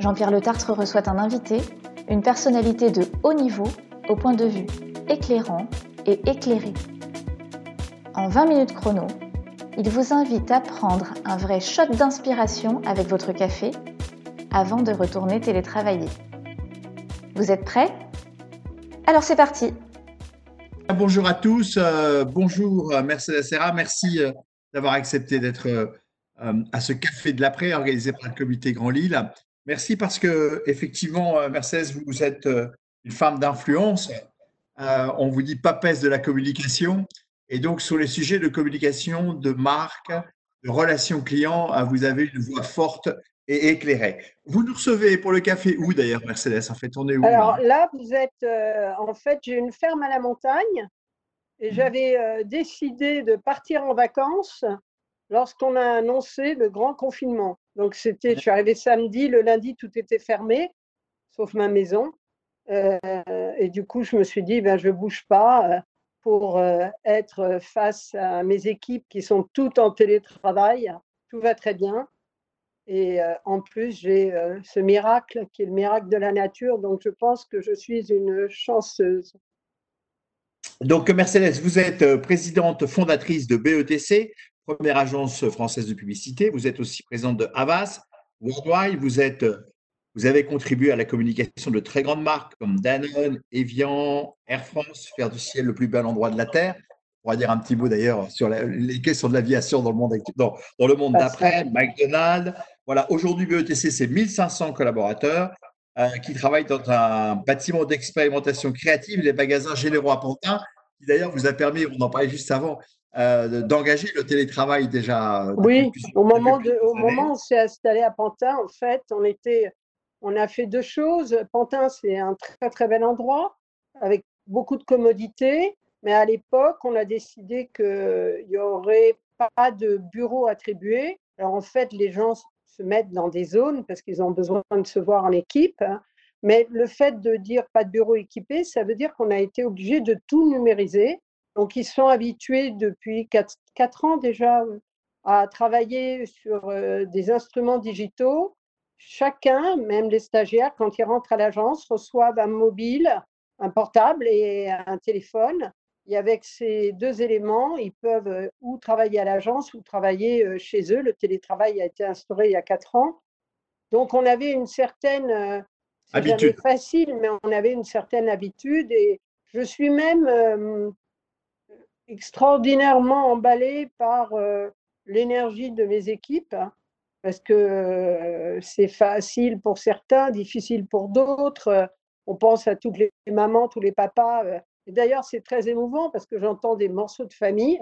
Jean-Pierre Le Tartre reçoit un invité, une personnalité de haut niveau au point de vue éclairant et éclairé. En 20 minutes chrono, il vous invite à prendre un vrai shot d'inspiration avec votre café avant de retourner télétravailler. Vous êtes prêts? Alors c'est parti Bonjour à tous, euh, bonjour euh, Mercedes Serra, merci euh, d'avoir accepté d'être à ce café de l'après organisé par le comité Grand Lille. Merci parce que effectivement, Mercedes, vous êtes une femme d'influence. on vous dit papesse de la communication. Et donc, sur les sujets de communication, de marque, de relations clients, vous avez une voix forte et éclairée. Vous nous recevez pour le café où d'ailleurs, Mercedes? En fait, on est où Alors là, vous êtes, en fait, j'ai une ferme à la montagne et mmh. j'avais décidé de partir en vacances lorsqu'on a annoncé le grand confinement. Donc, c'était, je suis arrivée samedi, le lundi, tout était fermé, sauf ma maison. et du coup, je me suis dit, ben, je ne bouge pas pour être face à mes équipes qui sont toutes en télétravail. Tout va très bien. Et en plus, j'ai ce miracle qui est le miracle de la nature. Donc, je pense que je suis une chanceuse. Donc, Mercedes, vous êtes euh, présidente fondatrice de BETC, première agence française de publicité. Vous êtes aussi présidente de Havas, Worldwide. Vous, êtes, vous avez contribué à la communication de très grandes marques comme Danone, Evian, Air France, faire du ciel le plus bel endroit de la Terre. On va dire un petit mot d'ailleurs sur les questions de l'aviation dans le monde, dans, dans le monde d'après, McDonald's. Voilà, aujourd'hui, BETC, c'est 1500 collaborateurs. Euh, qui travaille dans un bâtiment d'expérimentation créative, les magasins généraux à Pantin, qui d'ailleurs vous a permis, on en parlait juste avant, euh, d'engager le télétravail déjà. Oui, au moment, de, au moment où on s'est installé à Pantin, en fait, on, était, on a fait deux choses. Pantin, c'est un très très bel endroit avec beaucoup de commodités, mais à l'époque, on a décidé qu'il n'y aurait pas de bureau attribué. Alors en fait, les gens se mettre dans des zones parce qu'ils ont besoin de se voir en équipe. Hein. Mais le fait de dire pas de bureau équipé, ça veut dire qu'on a été obligé de tout numériser. Donc, ils sont habitués depuis 4, ans déjà euh, à travailler sur euh, des instruments digitaux. Chacun, même les stagiaires, quand ils rentrent à l'agence, reçoivent un mobile, un portable et un téléphone. Et avec ces deux éléments, ils peuvent euh, ou travailler à l'agence ou travailler euh, chez eux. Le télétravail a été instauré il y a quatre ans. Donc, on avait une certaine habitude. facile, mais on avait une certaine habitude. Et je suis même extraordinairement emballée par l'énergie de mes équipes, hein, parce que c'est facile pour certains, difficile pour d'autres. On pense à toutes les mamans, tous les papas d'ailleurs, c'est très émouvant parce que j'entends des morceaux de famille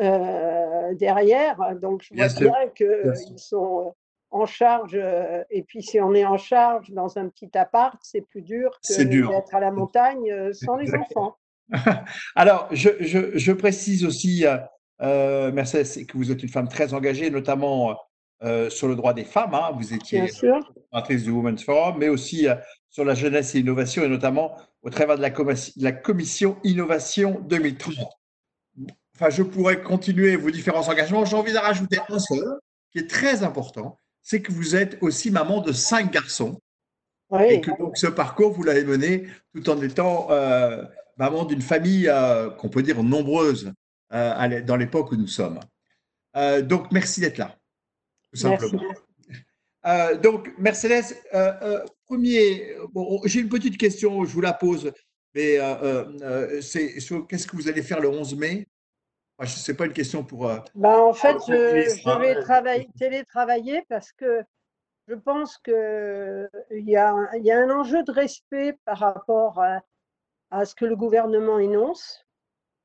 euh, derrière. Donc, je vois bien, qu'ils sont en charge. Euh, et puis, si on est en charge dans un petit appart, c'est plus dur que d'être à la montagne euh, sans les enfants. Alors, je, précise aussi, Mercedes, que vous êtes une femme très engagée, notamment sur le droit des femmes. Hein. Vous étiez fondatrice du Women's Forum, mais aussi sur la jeunesse et l'innovation, et notamment au travers de la, commission Innovation 2030. Enfin, je pourrais continuer vos différents engagements. J'ai envie d'en rajouter un seul, qui est très important, c'est que vous êtes aussi maman de cinq garçons. Et que donc ce parcours, vous l'avez mené tout en étant euh, maman d'une famille euh, qu'on peut dire nombreuse euh, dans l'époque où nous sommes. donc, merci d'être là, tout simplement. donc, Mercedes, premier, bon, j'ai une petite question, je vous la pose, mais euh, euh, c'est qu'est-ce que vous allez faire le 11 mai? Ce n'est pas une question pour. Euh, ben, en fait, je, vais travailler, télétravailler parce que je pense qu'il y, a, y a un enjeu de respect par rapport à, ce que le gouvernement énonce.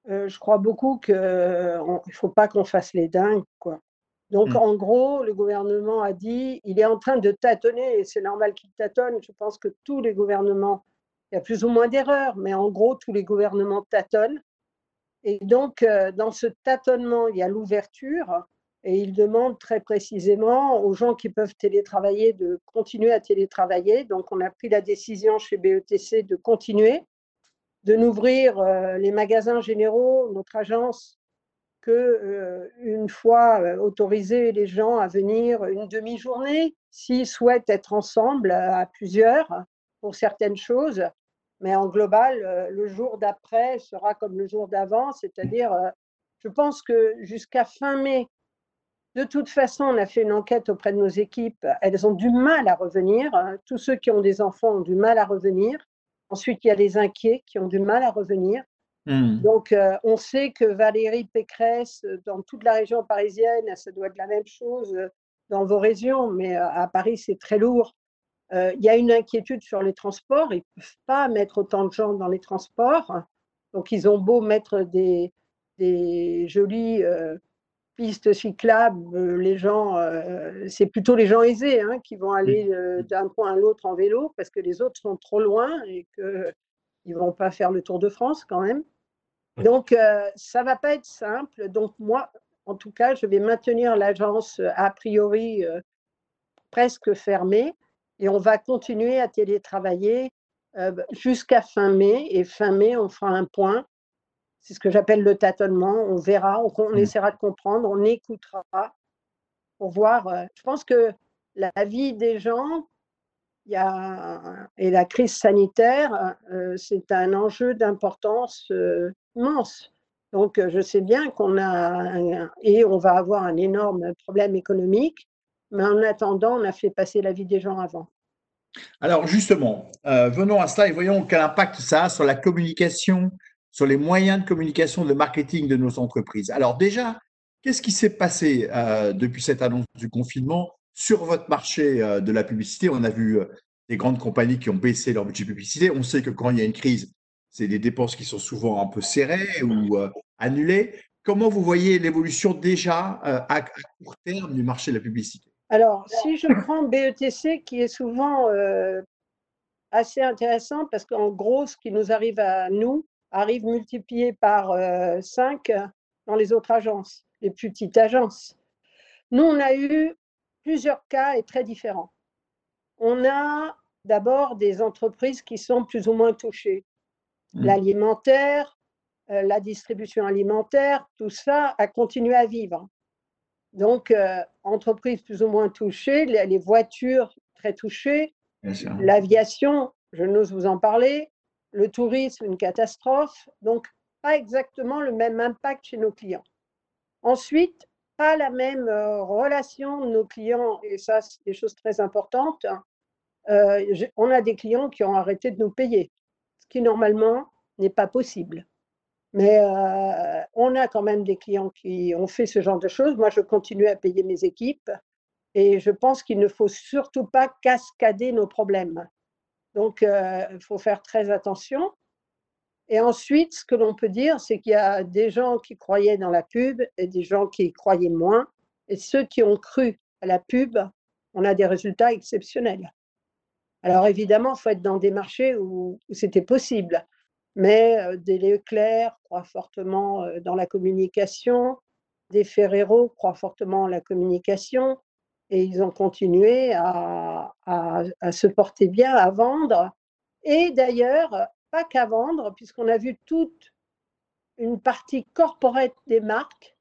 je crois beaucoup qu'il ne faut pas qu'on fasse les dingues. Quoi. Donc, mmh. en gros, le gouvernement a dit, il est en train de tâtonner, et c'est normal qu'il tâtonne. Je pense que tous les gouvernements, il y a plus ou moins d'erreurs, mais en gros, tous les gouvernements tâtonnent. Et donc, euh, dans ce tâtonnement, il y a l'ouverture, et il demande très précisément aux gens qui peuvent télétravailler de continuer à télétravailler. Donc, on a pris la décision chez BETC de continuer, de n'ouvrir euh, les magasins généraux, notre agence, que euh, une fois euh, autorisé les gens à venir une demi-journée, s'ils souhaitent être ensemble à plusieurs pour certaines choses. Mais en global, le jour d'après sera comme le jour d'avant, c'est-à-dire, je pense que jusqu'à fin mai, de toute façon, on a fait une enquête auprès de nos équipes. Elles ont du mal à revenir. Tous ceux qui ont des enfants ont du mal à revenir. Ensuite, il y a les inquiets qui ont du mal à revenir. Hmm. Donc, euh, on sait que Valérie Pécresse, euh, dans toute la région parisienne, ça doit être la même chose euh, dans vos régions, mais à Paris, c'est très lourd. Il y a une inquiétude sur les transports. Ils ne peuvent pas mettre autant de gens dans les transports. Donc, ils ont beau mettre des, des jolies pistes cyclables, euh, les gens, euh, c'est plutôt les gens aisés hein, qui vont aller euh, d'un point à l'autre en vélo parce que les autres sont trop loin et qu'ils ne vont pas faire le Tour de France quand même. Donc, ça ne va pas être simple. Donc, moi, en tout cas, je vais maintenir l'agence a priori presque fermée et on va continuer à télétravailler jusqu'à fin mai. Et fin mai, on fera un point c'est ce que j'appelle le tâtonnement. On verra, on, mmh. essaiera de comprendre, on écoutera pour voir. Euh, je pense que la vie des gens il y a, et la crise sanitaire, euh, c'est un enjeu d'importance euh, immense. Donc, je sais bien qu'on a, et on va avoir un énorme problème économique, mais en attendant, on a fait passer la vie des gens avant. Alors, justement, venons à cela et voyons quel impact ça a sur la communication sur les moyens de communication, de marketing de nos entreprises. Alors déjà, qu'est-ce qui s'est passé euh, depuis cette annonce du confinement sur votre marché euh, de la publicité? On a vu euh, des grandes compagnies qui ont baissé leur budget publicité. On sait que quand il y a une crise, c'est des dépenses qui sont souvent un peu serrées ou annulées. Comment vous voyez l'évolution déjà à, court terme du marché de la publicité? Alors, si je prends BETC, qui est souvent assez intéressant, parce qu'en gros, ce qui nous arrive à nous, arrive multiplié par 5 euh, dans les autres agences, les plus petites agences. Nous, on a eu plusieurs cas et très différents. On a d'abord des entreprises qui sont plus ou moins touchées. Mmh. L'alimentaire, euh, la distribution alimentaire, tout ça a continué à vivre. Donc, euh, entreprises plus ou moins touchées, les voitures très touchées, l'aviation, je n'ose vous en parler, le tourisme, une catastrophe. Donc, pas exactement le même impact chez nos clients. Ensuite, pas la même euh, relation nos clients, et ça, c'est des choses très importantes. Euh, on a des clients qui ont arrêté de nous payer, ce qui normalement n'est pas possible. Mais euh, on a quand même des clients qui ont fait ce genre de choses. Moi, je continue à payer mes équipes et je pense qu'il ne faut surtout pas cascader nos problèmes. Donc, euh, il faut faire très attention. Et ensuite, ce que l'on peut dire, c'est qu'il y a des gens qui croyaient dans la pub et des gens qui croyaient moins. Et ceux qui ont cru à la pub, on a des résultats exceptionnels. Alors évidemment, il faut être dans des marchés où, c'était possible. Mais euh, des Leclerc croient fortement euh, dans la communication, des Ferrero croient fortement en la communication, et ils ont continué à, se porter bien, à vendre. Et d'ailleurs, pas qu'à vendre, puisqu'on a vu toute une partie corporate des marques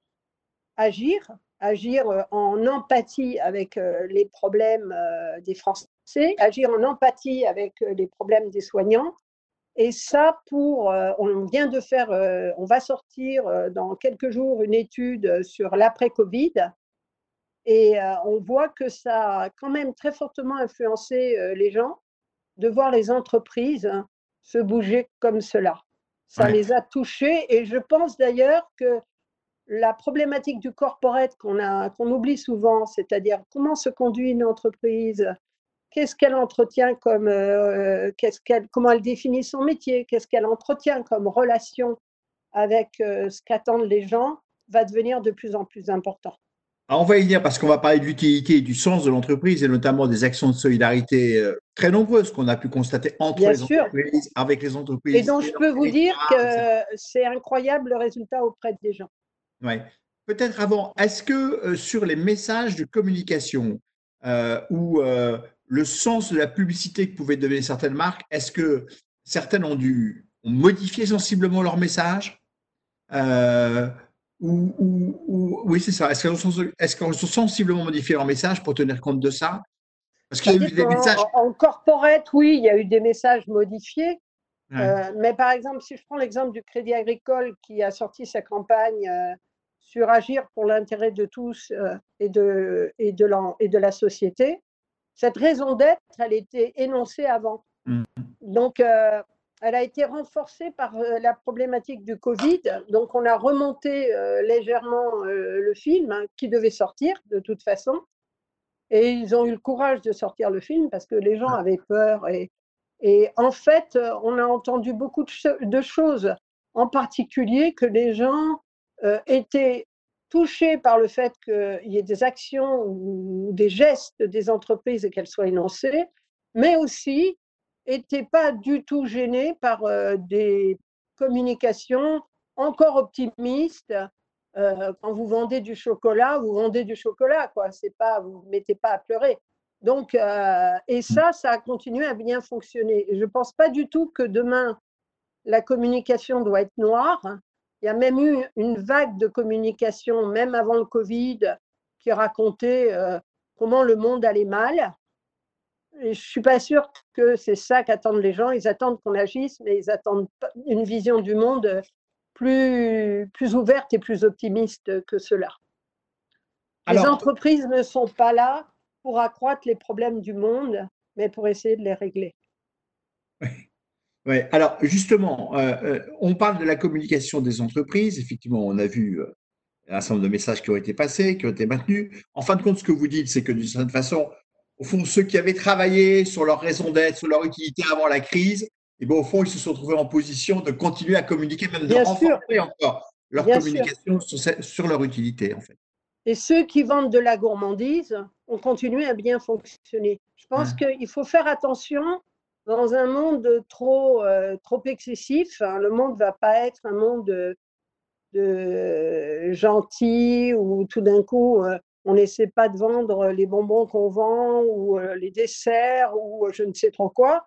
agir, agir euh, en empathie avec euh, les problèmes euh, des Français, agir en empathie avec les problèmes des soignants. Et ça, pour, on vient de faire, on va sortir dans quelques jours une étude sur l'après-Covid et euh, on voit que ça a quand même très fortement influencé euh, les gens de voir les entreprises se bouger comme cela. Ça les a touchés et je pense d'ailleurs que la problématique du corporate qu'on qu'on oublie souvent, c'est-à-dire comment se conduit une entreprise, qu'est-ce qu'elle entretient comme, euh, qu'elle, comment elle définit son métier, qu'est-ce qu'elle entretient comme relation avec ce qu'attendent les gens, va devenir de plus en plus important. On va y venir parce qu'on va parler de l'utilité et du sens de l'entreprise et notamment des actions de solidarité euh, très nombreuses qu'on a pu constater entre les entreprises, avec les entreprises. Et donc, je peux vous dire que c'est incroyable le résultat auprès des gens. Oui. Peut-être avant, est-ce que euh, sur les messages de communication euh, ou le sens de la publicité que pouvaient donner certaines marques, est-ce que certaines ont dû ont modifié sensiblement leur message? Ou, oui, c'est ça. Est-ce qu'elles ont, sensiblement modifié leur message pour tenir compte de ça? Parce qu'il y a eu des messages. En, corporate, oui, il y a eu des messages modifiés. Euh, mais par exemple, si je prends l'exemple du Crédit Agricole qui a sorti sa campagne euh, sur agir pour l'intérêt de tous euh, et, de, et, de la, et de la société, cette raison d'être, elle était énoncée avant. Mmh. Donc, elle a été renforcée par euh, la problématique du Covid. Donc, on a remonté euh, légèrement euh, le film hein, qui devait sortir de toute façon. Et ils ont eu le courage de sortir le film parce que les gens ah. avaient peur. Et, et en fait, on a entendu beaucoup de, choses, en particulier que les gens étaient touchés par le fait qu'il y ait des actions ou des gestes des entreprises et qu'elles soient énoncées, mais aussi n'était pas du tout gêné par euh, des communications encore optimistes. Euh, quand vous vendez du chocolat, vous vendez du chocolat, quoi. C'est pas, vous ne mettez pas à pleurer. Donc, euh, et ça, ça a continué à bien fonctionner. je ne pense pas du tout que demain, la communication doit être noire. Il y a même eu une vague de communication, même avant le Covid, qui racontait comment le monde allait mal je ne suis pas sûre que c'est ça qu'attendent les gens. Ils attendent qu'on agisse, mais ils attendent une vision du monde plus, plus ouverte et plus optimiste que cela. les entreprises ne sont pas là pour accroître les problèmes du monde, mais pour essayer de les régler. Oui. Alors justement, euh, euh, on parle de la communication des entreprises. Effectivement, on a vu euh, un certain nombre de messages qui ont été passés, qui ont été maintenus. En fin de compte, ce que vous dites, c'est que d'une certaine façon, au fond, ceux qui avaient travaillé sur leur raison d'être, sur leur utilité avant la crise, et bien, au fond, ils se sont trouvés en position de continuer à communiquer, même de renforcer encore leur communication sur, leur utilité, en fait. Et ceux qui vendent de la gourmandise ont continué à bien fonctionner. Je pense qu'il faut faire attention dans un monde trop, euh, trop excessif. Hein. le monde ne va pas être un monde de, de gentil où tout d'un coup, euh, on n'essaie pas de vendre les bonbons qu'on vend ou euh, les desserts ou euh, je ne sais trop quoi.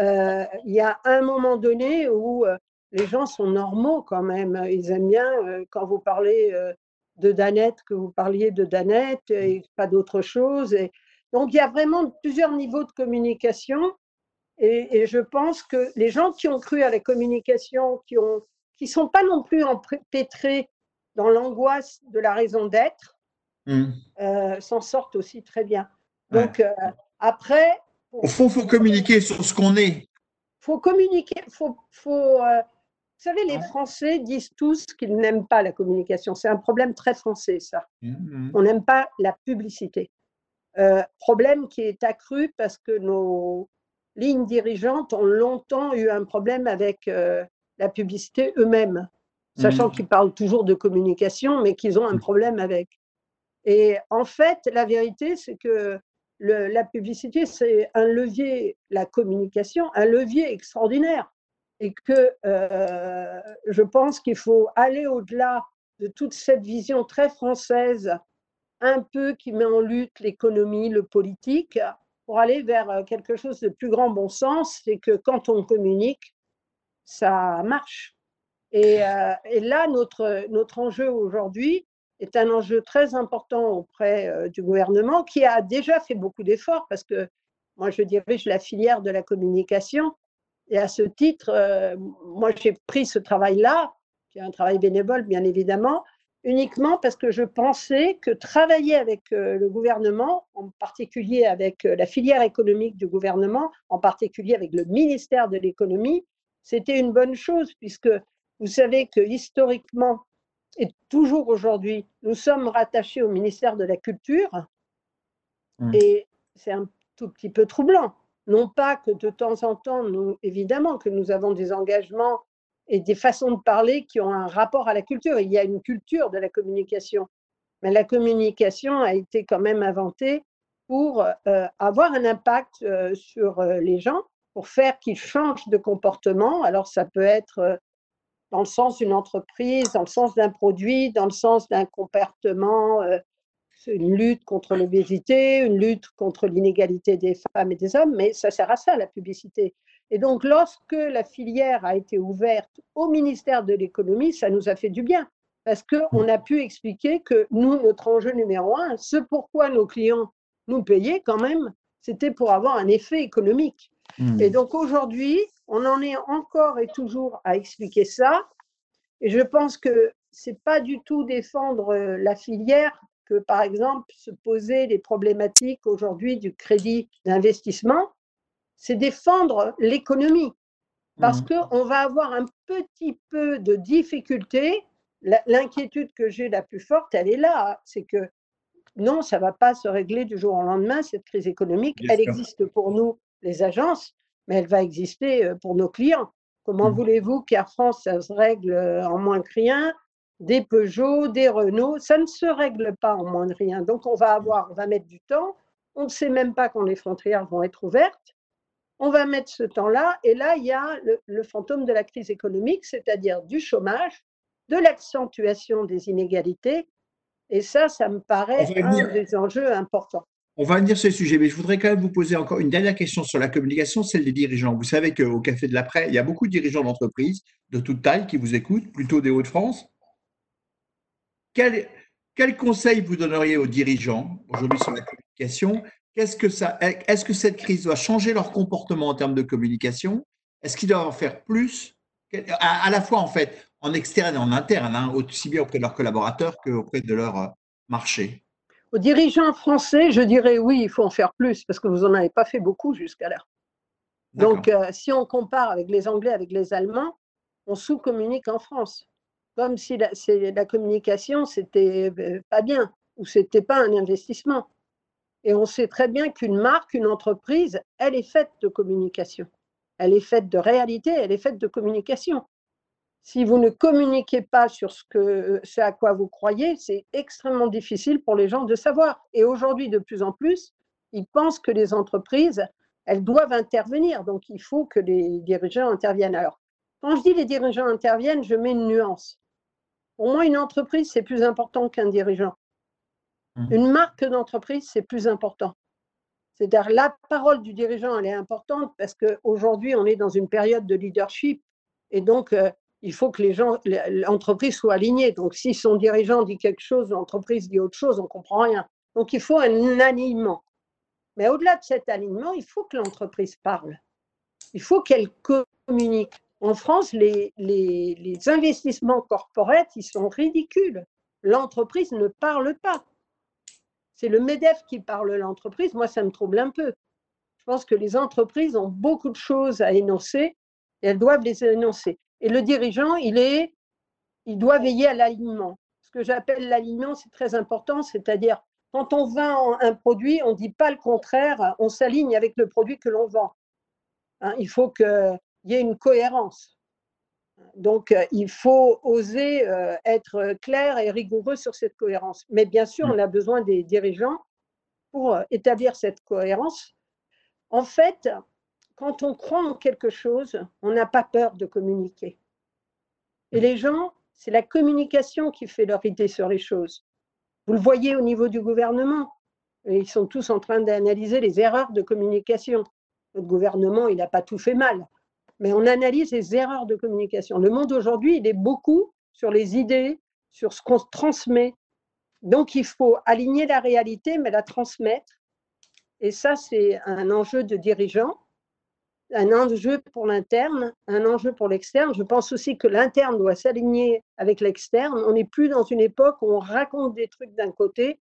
Euh, il y a un moment donné où les gens sont normaux quand même. Ils aiment bien quand vous parlez de Danette, que vous parliez de Danette et pas d'autre chose. Et donc il y a vraiment plusieurs niveaux de communication. Et, je pense que les gens qui ont cru à la communication, qui ne qui sont pas non plus empêtrés dans l'angoisse de la raison d'être, Mmh. Euh, s'en sortent aussi très bien. Donc, euh, après. Au fond, il faut communiquer sur ce qu'on est. Il faut communiquer. Faut, faut, euh, vous savez, les Français disent tous qu'ils n'aiment pas la communication. C'est un problème très français, ça. Mmh, mmh. On n'aime pas la publicité. problème qui est accru parce que nos lignes dirigeantes ont longtemps eu un problème avec la publicité eux-mêmes, sachant qu'ils parlent toujours de communication, mais qu'ils ont un problème avec. Et en fait, la vérité, c'est que la publicité, c'est un levier, la communication, un levier extraordinaire. Et que euh, je pense qu'il faut aller au-delà de toute cette vision très française, un peu qui met en lutte l'économie, le politique, pour aller vers quelque chose de plus grand bon sens, c'est que quand on communique, ça marche. Et, euh, et là, notre, notre enjeu aujourd'hui, est un enjeu très important auprès euh, du gouvernement qui a déjà fait beaucoup d'efforts parce que moi, je dirige la filière de la communication et à ce titre, euh, moi, j'ai pris ce travail-là, qui est un travail bénévole, bien évidemment, uniquement parce que je pensais que travailler avec euh, le gouvernement, en particulier avec la filière économique du gouvernement, en particulier avec le ministère de l'économie, c'était une bonne chose puisque vous savez que historiquement, et toujours aujourd'hui, nous sommes rattachés au ministère de la Culture mmh. et c'est un tout petit peu troublant. Non pas que de temps en temps, nous, évidemment, que nous avons des engagements et des façons de parler qui ont un rapport à la culture. Il y a une culture de la communication. mais la communication a été quand même inventée pour euh, avoir un impact euh, sur euh, les gens, pour faire qu'ils changent de comportement. Alors ça peut être dans le sens d'une entreprise, dans le sens d'un produit, dans le sens d'un comportement, une lutte contre l'obésité, une lutte contre l'inégalité des femmes et des hommes, mais ça sert à ça, la publicité. Et donc, lorsque la filière a été ouverte au ministère de l'économie, ça nous a fait du bien, parce qu'on a pu expliquer que nous, notre enjeu numéro un, ce pourquoi nos clients nous payaient quand même, c'était pour avoir un effet économique. Hmm. Et donc aujourd'hui, on en est encore et toujours à expliquer ça. Et je pense que c'est pas du tout défendre euh, la filière que, par exemple, se poser les problématiques aujourd'hui du crédit d'investissement, c'est défendre l'économie. Parce mmh. qu'on va avoir un petit peu de difficulté. L'inquiétude que j'ai la plus forte, elle est là. C'est que non, ça ne va pas se régler du jour au lendemain, cette crise économique. elle existe pour nous, les agences, mais elle va exister euh, pour nos clients. Comment mmh. voulez-vous qu'Air France, ça se règle euh, en moins que rien? Des Peugeot, des Renault, ça ne se règle pas en moins de rien. Donc on va avoir, on va mettre du temps. On ne sait même pas quand les frontières vont être ouvertes. On va mettre ce temps-là, et là il y a le, fantôme de la crise économique, c'est-à-dire du chômage, de l'accentuation des inégalités. Et ça, ça me paraît un des enjeux importants. On va venir sur ce sujet, mais je voudrais quand même vous poser encore une dernière question sur la communication, celle des dirigeants. Vous savez qu'au Café de l'après, il y a beaucoup de dirigeants d'entreprises de toute taille qui vous écoutent, plutôt des Hauts-de-France. Quel, quel, conseil vous donneriez aux dirigeants aujourd'hui sur la communication? Est-ce que cette crise doit changer leur comportement en termes de communication? Est-ce qu'ils doivent en faire plus à, la fois en fait en externe et en interne, hein, aussi bien auprès de leurs collaborateurs qu'auprès de leur euh, marché? Aux dirigeants français, je dirais oui, il faut en faire plus parce que vous n'en avez pas fait beaucoup jusqu'à là. Donc, euh, si on compare avec les Anglais, avec les Allemands, on sous-communique en France comme si la, la communication, c'était euh, pas bien ou c'était pas un investissement. Et on sait très bien qu'une marque, une entreprise, elle est faite de communication. Elle est faite de réalité, elle est faite de communication. Si vous ne communiquez pas sur ce, que, ce à quoi vous croyez, c'est extrêmement difficile pour les gens de savoir. Et aujourd'hui, de plus en plus, ils pensent que les entreprises, elles doivent intervenir. Donc, il faut que les dirigeants interviennent. Alors, quand je dis les dirigeants interviennent, je mets une nuance. Pour moi, une entreprise, c'est plus important qu'un dirigeant. Mmh. Une marque d'entreprise, c'est plus important. C'est-à-dire la parole du dirigeant, elle est importante parce qu'aujourd'hui, on est dans une période de leadership et donc euh, il faut que les gens, l'entreprise soit alignée. Donc si son dirigeant dit quelque chose, l'entreprise dit autre chose, on ne comprend rien. Donc il faut un alignement. Mais au-delà de cet alignement, il faut que l'entreprise parle. Il faut qu'elle communique. En France, les, investissements corporels, ils sont ridicules. L'entreprise ne parle pas. C'est le MEDEF qui parle l'entreprise. Moi, ça me trouble un peu. Je pense que les entreprises ont beaucoup de choses à énoncer et elles doivent les énoncer. Et le dirigeant, il, est, il doit veiller à l'alignement. Ce que j'appelle l'alignement, c'est très important, c'est-à-dire quand on vend un produit, on ne dit pas le contraire, on s'aligne avec le produit que l'on vend. Hein, il faut que il y ait une cohérence. Donc, euh, il faut oser euh, être clair et rigoureux sur cette cohérence. Mais bien sûr, on a besoin des dirigeants pour euh, établir cette cohérence. En fait, quand on croit en quelque chose, on n'a pas peur de communiquer. Et les gens, c'est la communication qui fait leur idée sur les choses. Vous le voyez au niveau du gouvernement. Ils sont tous en train d'analyser les erreurs de communication. Le gouvernement, il n'a pas tout fait mal mais on analyse les erreurs de communication. Le monde aujourd'hui, il est beaucoup sur les idées, sur ce qu'on transmet. Donc, il faut aligner la réalité, mais la transmettre. Et ça, c'est un enjeu de dirigeant, un enjeu pour l'interne, un enjeu pour l'externe. Je pense aussi que l'interne doit s'aligner avec l'externe. On n'est plus dans une époque où on raconte des trucs d'un côté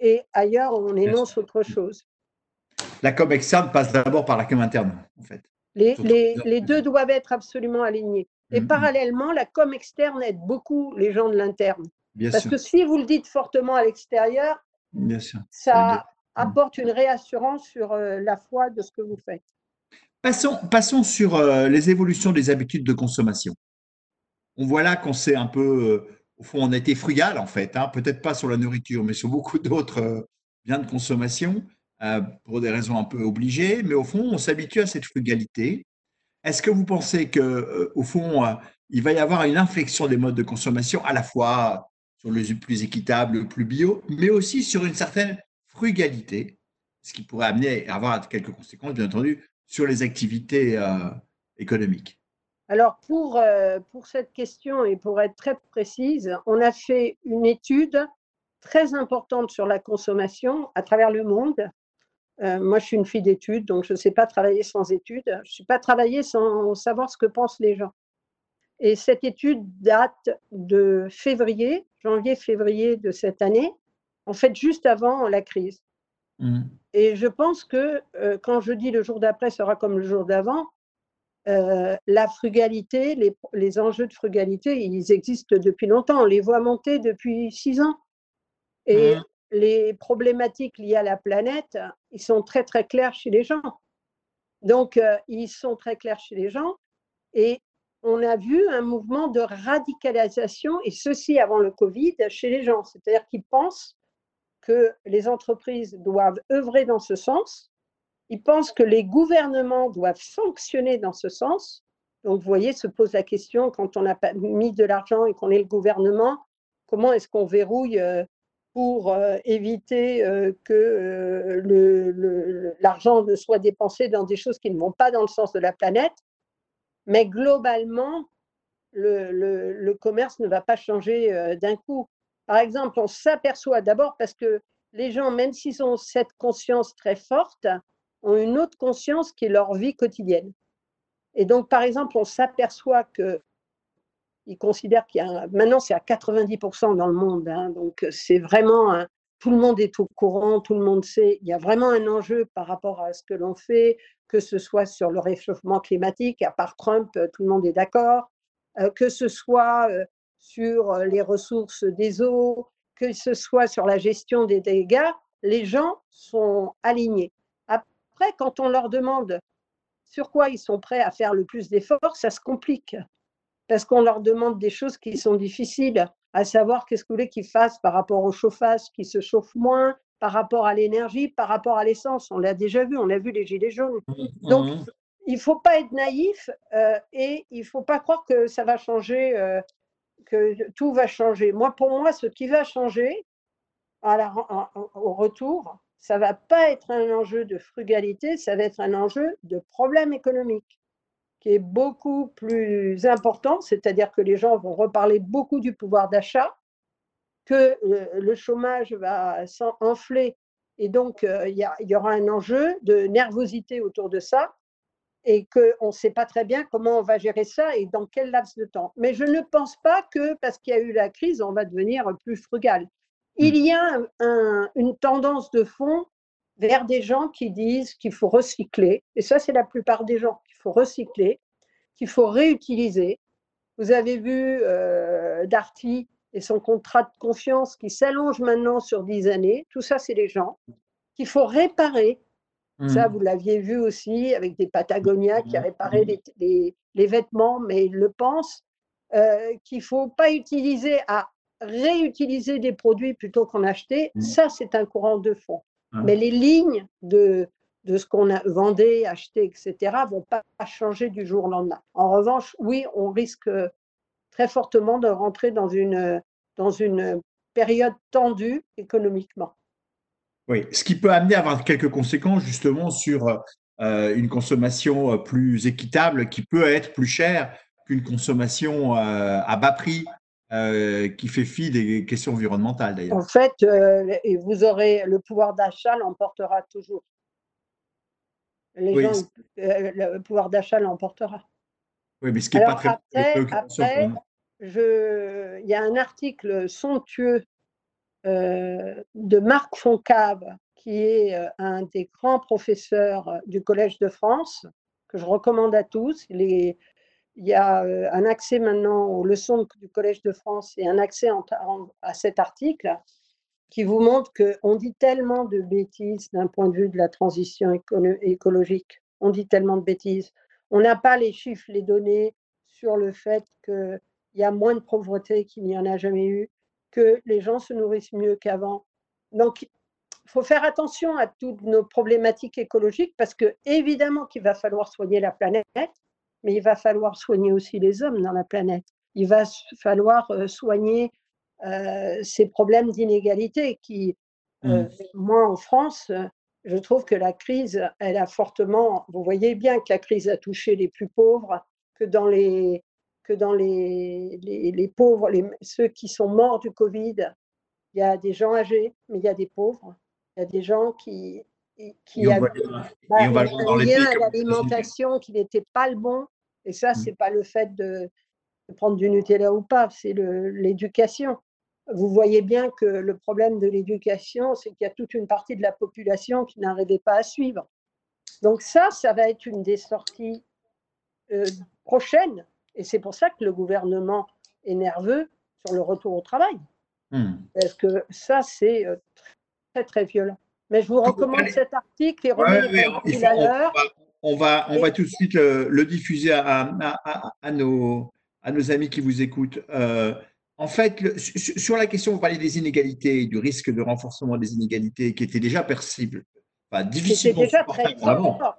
et ailleurs, on énonce autre chose. La com externe passe d'abord par la com interne, en fait. Les, deux doivent être absolument alignés. Et mm-hmm. parallèlement, la com externe aide beaucoup les gens de l'interne. Parce que si vous le dites fortement à l'extérieur, ça apporte une réassurance sur euh, la foi de ce que vous faites. Passons, passons sur euh, les évolutions des habitudes de consommation. On voit là qu'on s'est un peu au fond, on a été frugal en fait, hein. peut-être pas sur la nourriture, mais sur beaucoup d'autres biens de consommation, pour des raisons un peu obligées, mais au fond, on s'habitue à cette frugalité. Est-ce que vous pensez que, au fond, il va y avoir une inflexion des modes de consommation à la fois sur le plus équitable, le plus bio, mais aussi sur une certaine frugalité, ce qui pourrait amener à avoir quelques conséquences, bien entendu, sur les activités économiques alors, pour, euh, pour cette question et pour être très précise, on a fait une étude très importante sur la consommation à travers le monde. Euh, moi, je suis une fille d'études, donc je ne sais pas travailler sans études. Je ne sais pas travailler sans savoir ce que pensent les gens. Et cette étude date de février, janvier-février de cette année, en fait, juste avant la crise. Mmh. Et je pense que euh, quand je dis le jour d'après sera comme le jour d'avant, euh, la frugalité, les, enjeux de frugalité, ils existent depuis longtemps. On les voit monter depuis six ans. Et mmh. les problématiques liées à la planète, ils sont très, très clairs chez les gens. Donc, euh, ils sont très clairs chez les gens. Et on a vu un mouvement de radicalisation, et ceci avant le Covid, chez les gens. C'est-à-dire qu'ils pensent que les entreprises doivent œuvrer dans ce sens ils pensent que les gouvernements doivent sanctionner dans ce sens. Donc, vous voyez, se pose la question, quand on a mis de l'argent et qu'on est le gouvernement, comment est-ce qu'on verrouille euh, pour euh, éviter euh, que l'argent ne soit dépensé dans des choses qui ne vont pas dans le sens de la planète? Mais globalement, le commerce ne va pas changer d'un coup. Par exemple, on s'aperçoit d'abord parce que les gens, même s'ils ont cette conscience très forte, ont une autre conscience qui est leur vie quotidienne. Et donc, par exemple, on s'aperçoit que ils considèrent qu'il y a maintenant c'est à 90% dans le monde, hein, donc c'est vraiment tout le monde est au courant, tout le monde sait. Il y a vraiment un enjeu par rapport à ce que l'on fait, que ce soit sur le réchauffement climatique, à part Trump, tout le monde est d'accord, euh, que ce soit euh, sur les ressources des eaux, que ce soit sur la gestion des dégâts, les gens sont alignés. Après, quand on leur demande sur quoi ils sont prêts à faire le plus d'efforts, ça se complique. Parce qu'on leur demande des choses qui sont difficiles, à savoir qu'est-ce que vous voulez qu'ils fassent par rapport au chauffage qui se chauffe moins, par rapport à l'énergie, par rapport à l'essence. On l'a déjà vu, on a vu les gilets jaunes. Mmh, Donc, mmh. il ne faut pas être naïf euh, et il ne faut pas croire que ça va changer, euh, que tout va changer. Moi, pour moi, ce qui va changer au retour, ça va pas être un enjeu de frugalité, ça va être un enjeu de problème économique qui est beaucoup plus important, c'est-à-dire que les gens vont reparler beaucoup du pouvoir d'achat, que le, chômage va s'enfler. Et donc euh, il y, aura un enjeu de nervosité autour de ça et qu'on ne sait pas très bien comment on va gérer ça et dans quel laps de temps. Mais je ne pense pas que parce qu'il y a eu la crise, on va devenir plus frugal il y a une tendance de fond vers des gens qui disent qu'il faut recycler, et ça c'est la plupart des gens, qu'il faut recycler, qu'il faut réutiliser. Vous avez vu euh, Darty et son contrat de confiance qui s'allonge maintenant sur dix années, tout ça c'est les gens qu'il faut réparer. Ça, mmh. vous l'aviez vu aussi avec des Patagonia qui a réparé les, vêtements, mais ils le pensent, euh, qu'il ne faut pas utiliser à réutiliser des produits plutôt qu'en acheter, mmh. ça, c'est un courant de fond. Mais les lignes de, de ce qu'on a vendé, acheté, etc., vont pas changer du jour au lendemain. En revanche, oui, on risque très fortement de rentrer dans une, dans une période tendue économiquement. Oui, ce qui peut amener à avoir quelques conséquences justement sur euh, une consommation euh, plus équitable qui peut être plus chère qu'une consommation euh, à bas prix euh, qui fait fi des questions environnementales d'ailleurs. En fait, euh, vous aurez le pouvoir d'achat l'emportera toujours. Les gens, le pouvoir d'achat l'emportera. Oui, mais ce qui n'est pas très, après, après je, il y a un article somptueux de Marc Foncave, qui est un des grands professeurs du Collège de France, que je recommande à tous. Il y a euh, un accès maintenant aux leçons du Collège de France et un accès à cet article qui vous montre qu'on dit tellement de bêtises d'un point de vue de la transition écologique. On dit tellement de bêtises. On n'a pas les chiffres, les données sur le fait que il y a moins de pauvreté qu'il n'y en a jamais eu, que les gens se nourrissent mieux qu'avant. Donc, il faut faire attention à toutes nos problématiques écologiques parce que évidemment qu'il va falloir soigner la planète, mais il va falloir soigner aussi les hommes dans la planète. Il va falloir euh, soigner euh, ces problèmes d'inégalité qui, euh, mmh. moi en France, je trouve que la crise, elle a fortement, vous voyez bien que la crise a touché les plus pauvres, que dans les, que dans les, les, pauvres, les, ceux qui sont morts du Covid, il y a des gens âgés, mais il y a des pauvres. Il y a des gens qui, qui avaient bah, un lien à l'alimentation qui n'était pas le bon. Et ça, mmh. c'est pas le fait de, de, prendre du Nutella ou pas, c'est l'éducation. Vous voyez bien que le problème de l'éducation, c'est qu'il y a toute une partie de la population qui n'arrivait pas à suivre. Donc ça, ça va être une des sorties euh, prochaines et c'est pour ça que le gouvernement est nerveux sur le retour au travail. Hmm. Parce que ça, c'est euh, très, très violent. Mais je vous recommande cet article et on, va, on, va, tout de suite le, diffuser à, à, nos, à nos amis qui vous écoutent. Euh, en fait, sur la question, vous parlez des inégalités, du risque de renforcement des inégalités qui était déjà percible, enfin, difficilement déjà très fort,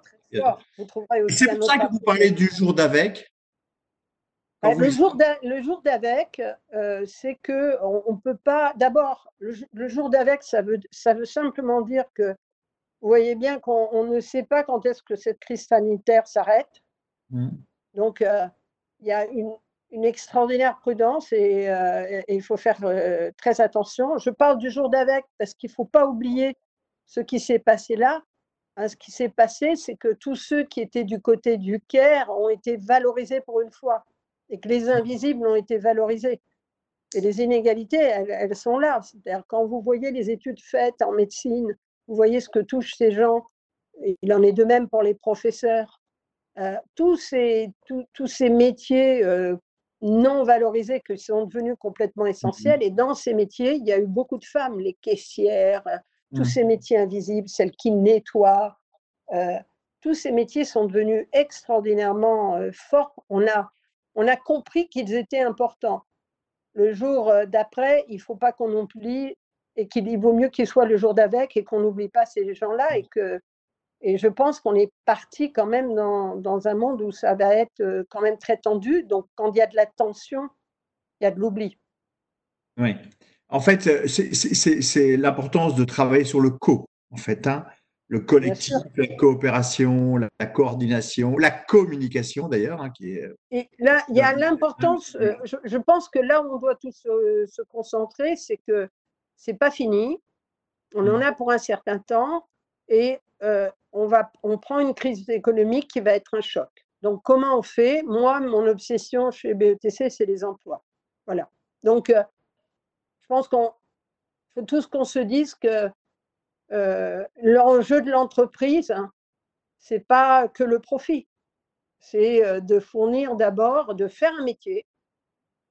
C'est pour ça que vous parlez du jour d'avec, le, jour le jour d'avec, euh, c'est que on, peut pas. D'abord, le, jour d'avec, ça veut, ça veut simplement dire que vous voyez bien qu'on ne sait pas quand est-ce que cette crise sanitaire s'arrête. Mmh. Donc, euh, il y a une, une extraordinaire prudence et, euh, il faut faire très attention. Je parle du jour d'avec parce qu'il ne faut pas oublier ce qui s'est passé là. Hein, ce qui s'est passé, c'est que tous ceux qui étaient du côté du Caire ont été valorisés pour une fois et que les invisibles ont été valorisés. Et les inégalités, elles, sont là. C'est-à-dire quand vous voyez les études faites en médecine, vous voyez ce que touchent ces gens. il en est de même pour les professeurs. Euh, tous, ces, tous ces métiers euh, non valorisés qui sont devenus complètement essentiels. Et dans ces métiers, il y a eu beaucoup de femmes, les caissières, tous ces métiers invisibles, celles qui nettoient. Euh, tous ces métiers sont devenus extraordinairement forts. On a on a compris qu'ils étaient importants. Le jour euh, d'après, il ne faut pas qu'on oublie et qu'il vaut mieux qu'il soit le jour d'avec et qu'on n'oublie pas ces gens-là et que et je pense qu'on est parti quand même dans, un monde où ça va être euh, quand même très tendu. Donc, quand il y a de la tension, il y a de l'oubli. Oui. En fait, euh, c'est l'importance de travailler sur le co, en fait. Hein le collectif, la coopération, la, coordination, la communication d'ailleurs, hein, qui est. Et là, il y a l'importance. Euh, je, pense que là où on doit tous se, concentrer, c'est que c'est pas fini. On en a pour un certain temps et euh, on va, on prend une crise économique qui va être un choc. Donc comment on fait? Moi, mon obsession chez BETC, c'est les emplois. Voilà. Donc, euh, je pense qu'on faut tous qu'on se dise que euh, l'enjeu de l'entreprise, hein, c'est pas que le profit, c'est euh, de fournir d'abord, de faire un métier,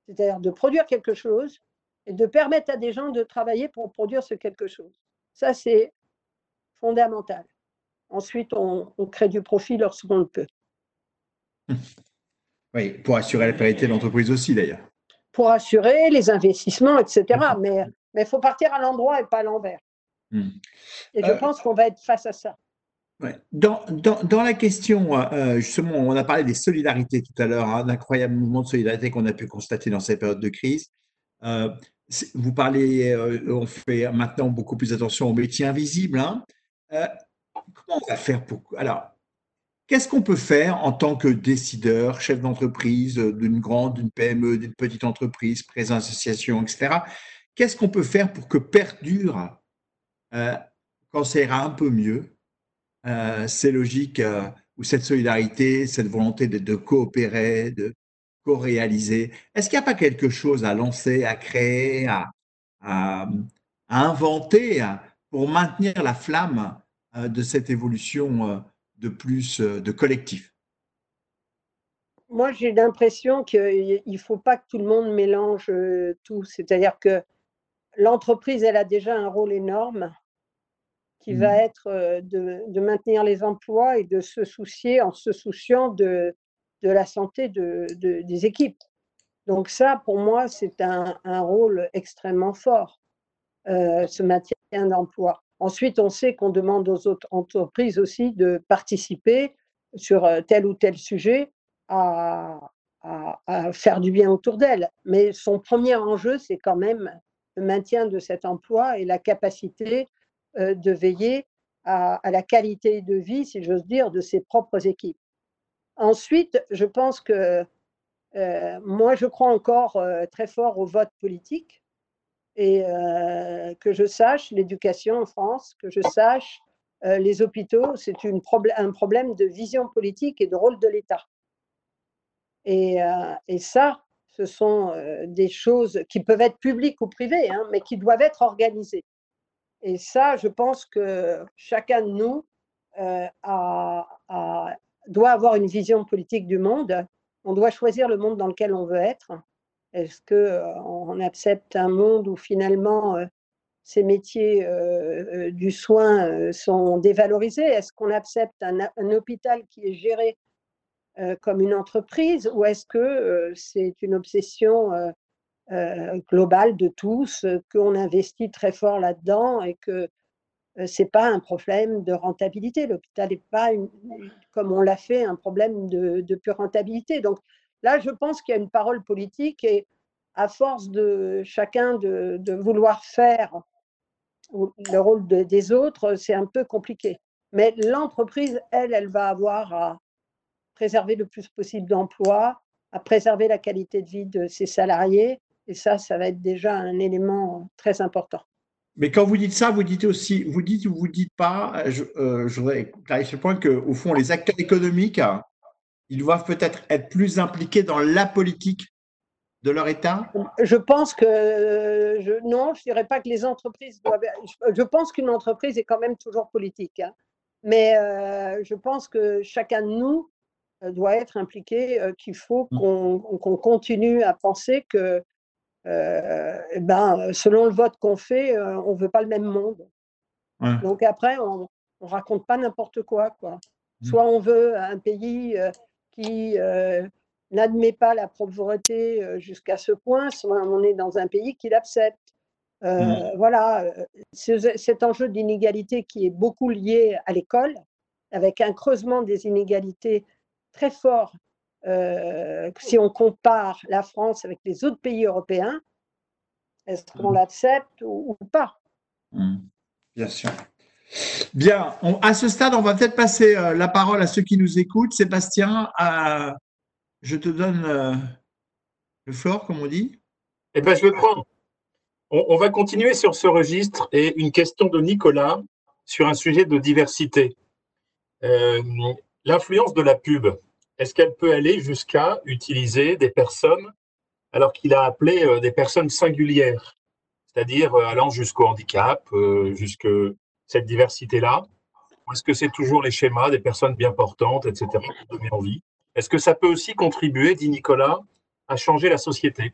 c'est-à-dire de produire quelque chose et de permettre à des gens de travailler pour produire ce quelque chose. Ça, c'est fondamental. Ensuite, on, crée du profit lorsqu'on le peut. Oui, pour assurer la pérennité de l'entreprise aussi, d'ailleurs. Pour assurer les investissements, etc. Mais il faut partir à l'endroit et pas à l'envers. Hmm. Et je euh, pense qu'on va être face à ça. Dans, dans, dans, la question, euh, justement, on a parlé des solidarités tout à l'heure, un hein, incroyable mouvement de solidarité qu'on a pu constater dans cette période de crise. Euh, vous parlez, on fait maintenant beaucoup plus attention aux métiers invisibles. Hein. comment on va faire pour. Alors, qu'est-ce qu'on peut faire en tant que décideur, chef d'entreprise, d'une grande, d'une PME, d'une petite entreprise, président association, etc. Qu'est-ce qu'on peut faire pour que perdure euh, quand ça ira un peu mieux, euh, c'est logique euh, où cette solidarité, cette volonté de, coopérer, de co-réaliser, est-ce qu'il n'y a pas quelque chose à lancer, à créer, à, inventer pour maintenir la flamme de cette évolution de plus de collectif? Moi, j'ai l'impression qu'il ne faut pas que tout le monde mélange tout. C'est-à-dire que l'entreprise, elle a déjà un rôle énorme qui va mmh. être euh, de, maintenir les emplois et de se soucier, en se souciant de, de la santé de, des équipes. Donc ça, pour moi, c'est un, rôle extrêmement fort, ce maintien d'emploi. Ensuite, on sait qu'on demande aux autres entreprises aussi de participer sur tel ou tel sujet à, à, faire du bien autour d'elle. Mais son premier enjeu, c'est quand même maintien de cet emploi et la capacité euh, de veiller à, la qualité de vie, si j'ose dire, de ses propres équipes. Ensuite, je pense que euh, moi, je crois encore euh, très fort au vote politique et que je sache l'éducation en France, que je sache les hôpitaux, c'est un problème de vision politique et de rôle de l'État. Et, ça, ce sont euh, des choses qui peuvent être publiques ou privées, hein, mais qui doivent être organisées. Et ça, je pense que chacun de nous euh, doit avoir une vision politique du monde. On doit choisir le monde dans lequel on veut être. Est-ce qu'on accepte un monde où finalement ces métiers du soin sont dévalorisés? Est-ce qu'on accepte un, hôpital qui est géré euh, comme une entreprise ou est-ce que euh, c'est une obsession euh, globale de tous, qu'on investit très fort là-dedans et que ce n'est pas un problème de rentabilité? L'hôpital n'est pas, comme on l'a fait, un problème de, pure rentabilité. Donc là, je pense qu'il y a une parole politique et à force de chacun de, vouloir faire le rôle des autres, c'est un peu compliqué. Mais l'entreprise, elle, elle va avoir à, préserver le plus possible d'emplois, à préserver la qualité de vie de ses salariés. Et ça, ça va être déjà un élément très important. Mais quand vous dites ça, vous dites aussi, vous dites ou vous dites pas, je, euh, je voudrais clarifier le point qu'au fond, les acteurs économiques, ils doivent peut-être être plus impliqués dans la politique de leur État? Je pense que je, non, je ne dirais pas que les entreprises doivent. Je, pense qu'une entreprise est quand même toujours politique. Hein. Mais euh, je pense que chacun de nous euh, doit être impliqué, euh, qu'il faut mmh. qu'on continue à penser que, euh, eh ben, selon le vote qu'on fait, on ne veut pas le même monde. Donc après, on ne raconte pas n'importe quoi, quoi. Mmh. Soit on veut un pays qui n'admet pas la pauvreté jusqu'à ce point, soit on est dans un pays qui l'accepte. Mmh. Voilà, cet enjeu d'inégalité qui est beaucoup lié à l'école, avec un creusement des inégalités très fort euh, si on compare la France avec les autres pays européens. Est-ce qu'on mmh. l'accepte ou, pas? Mmh. Bien sûr. Bien, à ce stade, on va peut-être passer euh, la parole à ceux qui nous écoutent. Sébastien, je te donne euh, le floor, comme on dit. Eh bien, je le prends. On, on, va continuer sur ce registre et une question de Nicolas sur un sujet de diversité. L'influence de la pub est-ce qu'elle peut aller jusqu'à utiliser des personnes, alors qu'il a appelé euh, des personnes singulières, c'est-à-dire euh, allant jusqu'au handicap, euh, jusque cette diversité-là? Ou est-ce que c'est toujours les schémas des personnes bien portantes, etc., qui donnent envie? Est-ce que ça peut aussi contribuer, dit Nicolas, à changer la société?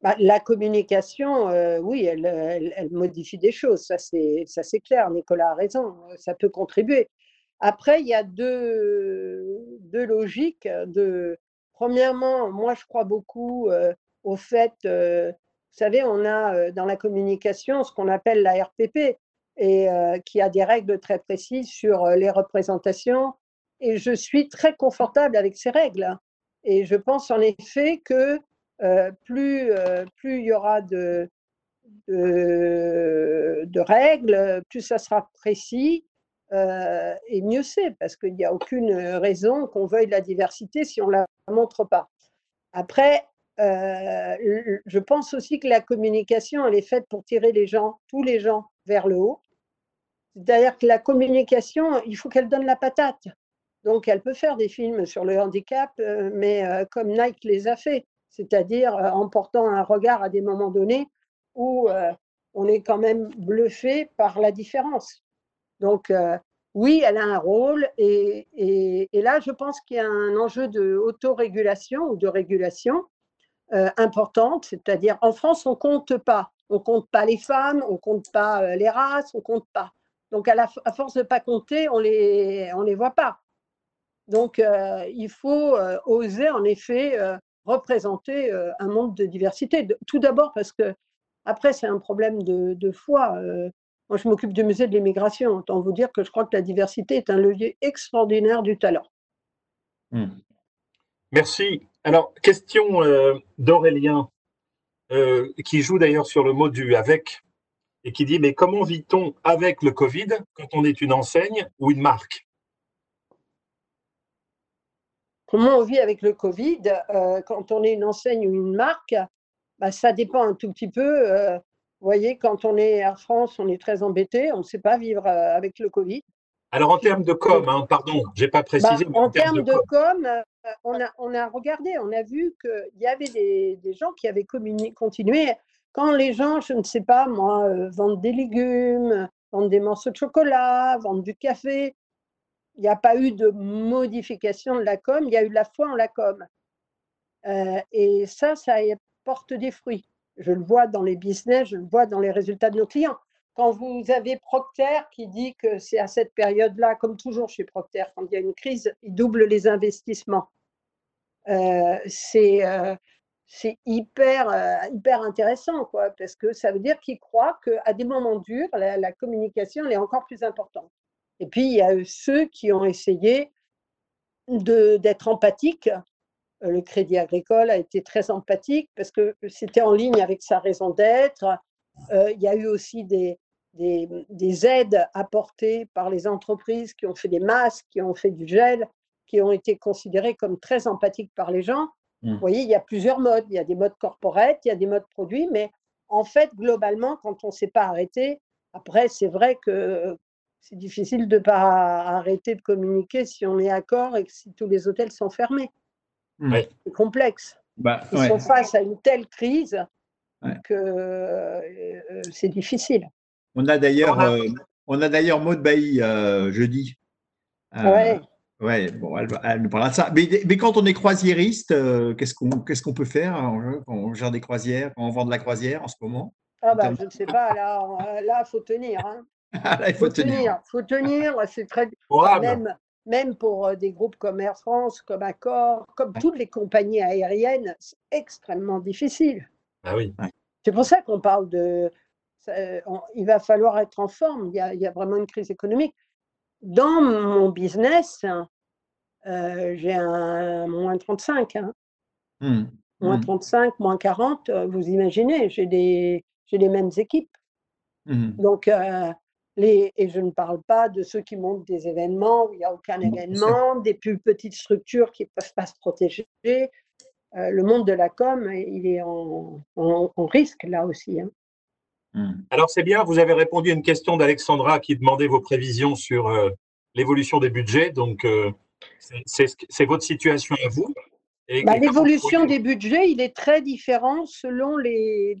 Bah, la communication, oui, elle, elle, modifie des choses, ça c'est clair, Nicolas a raison, ça peut contribuer. Après, il y a deux, deux logiques. De, premièrement, moi, je crois beaucoup au fait, vous savez, on a dans la communication ce qu'on appelle la RPP, et qui a des règles très précises sur les représentations. Et je suis très confortable avec ces règles. Et je pense en effet que plus, plus il y aura de, de, règles, plus ça sera précis, euh, et mieux c'est, parce qu'il n'y a aucune raison qu'on veuille la diversité si on ne la montre pas. Après, euh, je pense aussi que la communication, elle est faite pour tirer les gens, tous les gens, vers le haut. C'est-à-dire que la communication, il faut qu'elle donne la patate. Donc, elle peut faire des films sur le handicap, euh, mais comme Nike les a fait, c'est-à-dire en portant un regard à des moments donnés où on est quand même bluffé par la différence. Donc, euh, oui, elle a un rôle. Et, là, je pense qu'il y a un enjeu d'autorégulation ou de régulation euh, importante. C'est-à-dire, en France, on ne compte pas. On compte pas les femmes, on ne compte pas euh, les races, on ne compte pas. Donc, à, force de ne pas compter, on les, on les voit pas. Donc, il faut oser, en effet, représenter un monde de diversité. Tout d'abord parce que, après, c'est un problème de, foi. Moi, je m'occupe du musée de l'immigration. Autant vous dire que je crois que la diversité est un levier extraordinaire du talent. Hmm. Merci. Alors, question d'Aurélien, qui joue d'ailleurs sur le mot du avec et qui dit, mais comment vit-on avec le Covid quand on est une enseigne ou une marque? Comment on vit avec le Covid euh, quand on est une enseigne ou une marque? Bah, Ça dépend un tout petit peu. Euh, vous voyez, quand on est Air France, on est très embêté, on ne sait pas vivre euh, avec le Covid. Alors en termes de com, hein, pardon, je n'ai pas précisé. Bah, en, termes, de, com, on, a, on, a, regardé, on a vu qu'il y avait des, des, gens qui avaient continué quand les gens, je ne sais pas, moi, euh, vendent des légumes, vendent des morceaux de chocolat, vendent du café, il n'y a pas eu de modification de la com, il y a eu la foi en la com. Euh, et ça, ça porte des fruits. Je le vois dans les business, je le vois dans les résultats de nos clients. Quand vous avez Procter qui dit que c'est à cette période-là, comme toujours chez Procter, quand il y a une crise, il double les investissements. Euh, c'est hyper, euh, hyper intéressant, quoi, parce que ça veut dire qu'ils croient qu'à des moments durs, la, communication est encore plus importante. Et puis, il y a ceux qui ont essayé d'être empathiques. Euh, le Crédit Agricole a été très empathique parce que c'était en ligne avec sa raison d'être. Euh, il y a eu aussi des, des, des, aides apportées par les entreprises qui ont fait des masques, qui ont fait du gel, qui ont été considérées comme très empathiques par les gens. Mmh. Vous voyez, il y a plusieurs modes. Il y a des modes corporate, il y a des modes produits, mais en fait, globalement, quand on ne s'est pas arrêté, après, c'est vrai que c'est difficile de ne pas arrêter de communiquer si on est d'accord et que si tous les hôtels sont fermés. Mmh. C'est complexe. Bah, Ils sont face à une telle crise que euh, c'est difficile. On a d'ailleurs, euh, on a d'ailleurs Maud Bailly euh, jeudi. ouais. Oui, bon, elle, nous parlera de ça. Mais, quand on est croisiériste, euh, qu'est-ce qu'on qu'est-ce qu'on peut faire quand on gère des croisières, quand on vend de la croisière en ce moment? Ah bah, je ne sais pas, là, il faut tenir. Hein. Ah, il faut, tenir. Il faut tenir, c'est très... Même, même pour euh, des groupes comme Air France, comme Accor, comme toutes les compagnies aériennes, c'est extrêmement difficile. Ah oui. C'est pour ça qu'on parle de... il va falloir être en forme, il y, a, il y a vraiment une crise économique dans mon business, euh, j'ai un moins 35. Hein. Mmh. Moins 35, mmh. moins 40, euh, vous imaginez, j'ai les, les mêmes équipes. Mmh. Donc, euh, les, et je ne parle pas de ceux qui montent des événements où il n'y a aucun événement, des plus petites structures qui ne peuvent pas se protéger. le monde de la com, il est en, en risque là aussi. Hein. Hmm. Alors c'est bien, vous avez répondu à une question d'Alexandra qui demandait vos prévisions sur euh, l'évolution des budgets. Donc euh, c'est votre situation à vous. Bah, l'évolution des budgets, il est très différent selon les,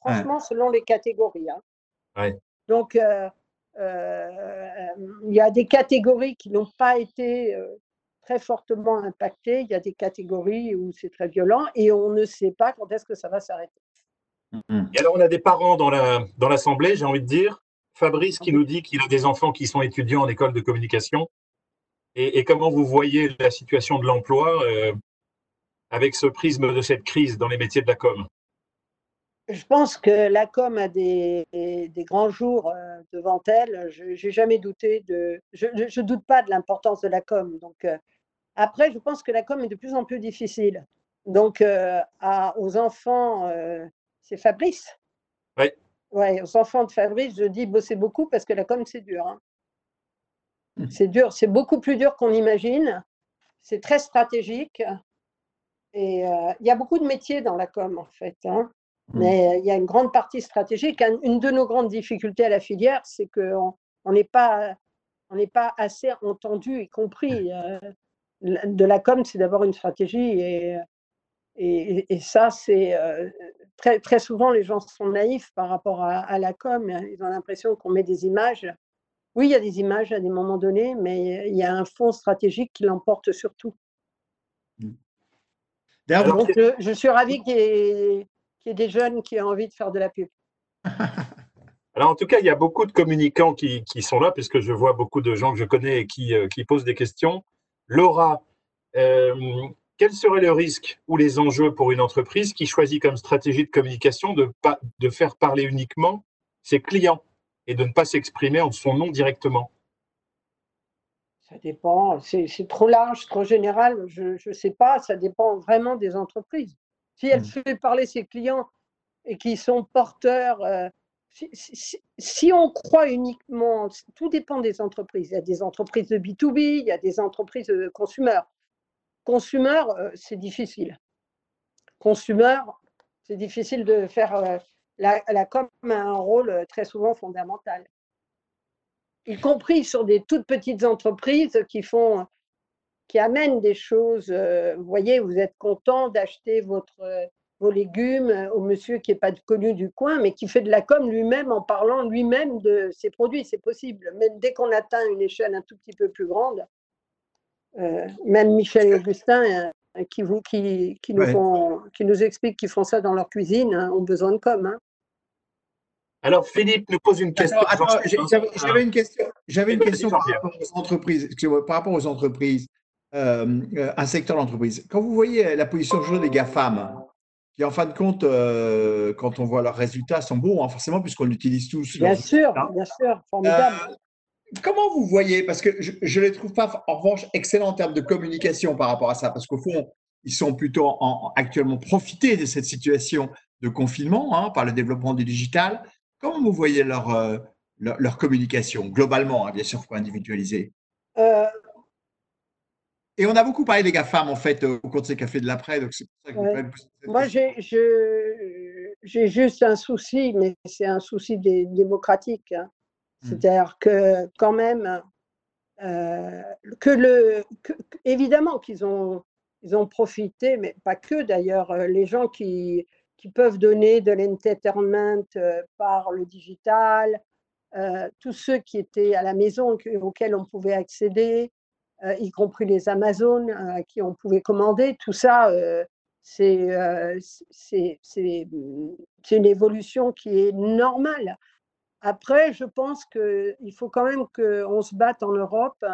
franchement, selon les catégories. Hein. Donc, euh, il y a des catégories qui n'ont pas été très fortement impactées. Il y a des catégories où c'est très violent et on ne sait pas quand est-ce que ça va s'arrêter. Mm-hmm. Et alors, on a des parents dans l'Assemblée, j'ai envie de dire. Fabrice qui nous dit qu'il a des enfants qui sont étudiants en école de communication. Et, comment vous voyez la situation de l'emploi euh, avec ce prisme de cette crise dans les métiers de la com? Je pense que la com a des, grands jours euh, devant elle. Je n'ai jamais douté de. Je ne doute pas de l'importance de la com. Donc, euh, après, je pense que la com est de plus en plus difficile. Donc, à, aux enfants c'est Fabrice. Oui. Ouais, aux enfants de Fabrice, je dis bosser beaucoup parce que la com, c'est dur. Hein. Mmh. C'est dur, c'est beaucoup plus dur qu'on imagine. C'est très stratégique. Et euh, il y a beaucoup de métiers dans la com, en fait. Hein. Mmh. Mais il y a une grande partie stratégique. Une de nos grandes difficultés à la filière, c'est qu'on n'est pas, on pas assez entendu et compris. Euh, de la com, c'est d'abord une stratégie et et, ça, c'est euh, très, très souvent, les gens sont naïfs par rapport à, la com. Ils ont l'impression qu'on met des images. Oui, il y a des images à des moments donnés, mais il y a un fond stratégique qui l'emporte surtout. Mmh. Donc, je, suis ravi qu'il y, ait des jeunes qui ont envie de faire de la pub. Alors, en tout cas, il y a beaucoup de communicants qui, qui, sont là, puisque je vois beaucoup de gens que je connais et qui, euh, qui posent des questions. Laura, euh, quel serait le risque ou les enjeux pour une entreprise qui choisit comme stratégie de communication de, de faire parler uniquement ses clients et de ne pas s'exprimer en son nom directement? Ça dépend, c'est trop large, trop général, je ne sais pas, ça dépend vraiment des entreprises. Si elle mmh. fait parler ses clients et qui sont porteurs, euh, si, on croit uniquement, tout dépend des entreprises. Il y a des entreprises de B2B, il y a des entreprises de consommateurs. Consumer, euh, c'est difficile. Consumer, c'est difficile de faire. Euh, la, la com a un rôle euh, très souvent fondamental. Y compris sur des toutes petites entreprises qui font, qui amènent des choses. Vous voyez, vous êtes content d'acheter votre, vos légumes au monsieur qui n'est pas connu du coin, mais qui fait de la com lui-même en parlant lui-même de ses produits. C'est possible. Même dès qu'on atteint une échelle un tout petit peu plus grande, euh, même Michel et Augustin, euh, qui, vous, qui, qui, nous font, qui nous expliquent qu'ils font ça dans leur cuisine, hein, ont besoin de com. Hein. Alors, Philippe nous pose une question. J'avais une question, j'avais une question par rapport aux entreprises. Par rapport aux entreprises, euh, un secteur d'entreprise. Quand vous voyez la position aujourd'hui des GAFAM, qui en fin de compte, quand on voit leurs résultats, sont bons, hein, forcément, puisqu'on utilise tous. Bien sûr, bien sûr, formidable. Comment vous voyez Parce que je ne les trouve pas, en revanche, excellents en termes de communication par rapport à ça, parce qu'au fond, ils sont plutôt en, actuellement profités de cette situation de confinement hein, par le développement du digital. Comment vous voyez leur, euh, leur, communication, globalement, hein, bien sûr, pour individualiser? Euh. Et on a beaucoup parlé des GAFAM, en fait, au cours de ces cafés de l'après. Donc Moi, j'ai juste un souci, mais c'est un souci démocratique. Hein. Mmh. C'est-à-dire que quand même, euh, que le, évidemment qu'ils ont, ils ont profité, mais pas que d'ailleurs, euh, les gens qui, qui peuvent donner de l'entertainment euh, par le digital, tous ceux qui étaient à la maison auxquels on pouvait accéder, y compris les Amazones à qui on pouvait commander, tout ça, c'est une évolution qui est normale. Après, je pense qu'il faut quand même qu'on se batte en Europe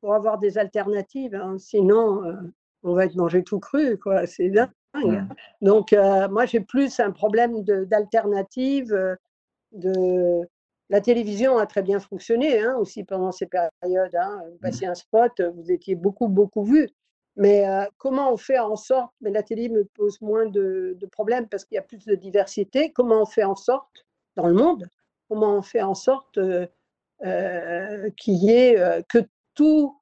pour avoir des alternatives. Hein. Sinon, euh, on va être mangé tout cru, quoi. C'est dingue. Donc, euh, moi, j'ai plus un problème d'alternative. Euh, de, La télévision a très bien fonctionné hein, aussi pendant ces périodes. Hein. Vous passiez un spot, vous étiez beaucoup, beaucoup vu. Mais comment on fait en sorte, mais la télé me pose moins de, de problèmes parce qu'il y a plus de diversité, comment on fait en sorte dans le monde comment on fait en sorte euh, euh, qu'il y ait euh, que tous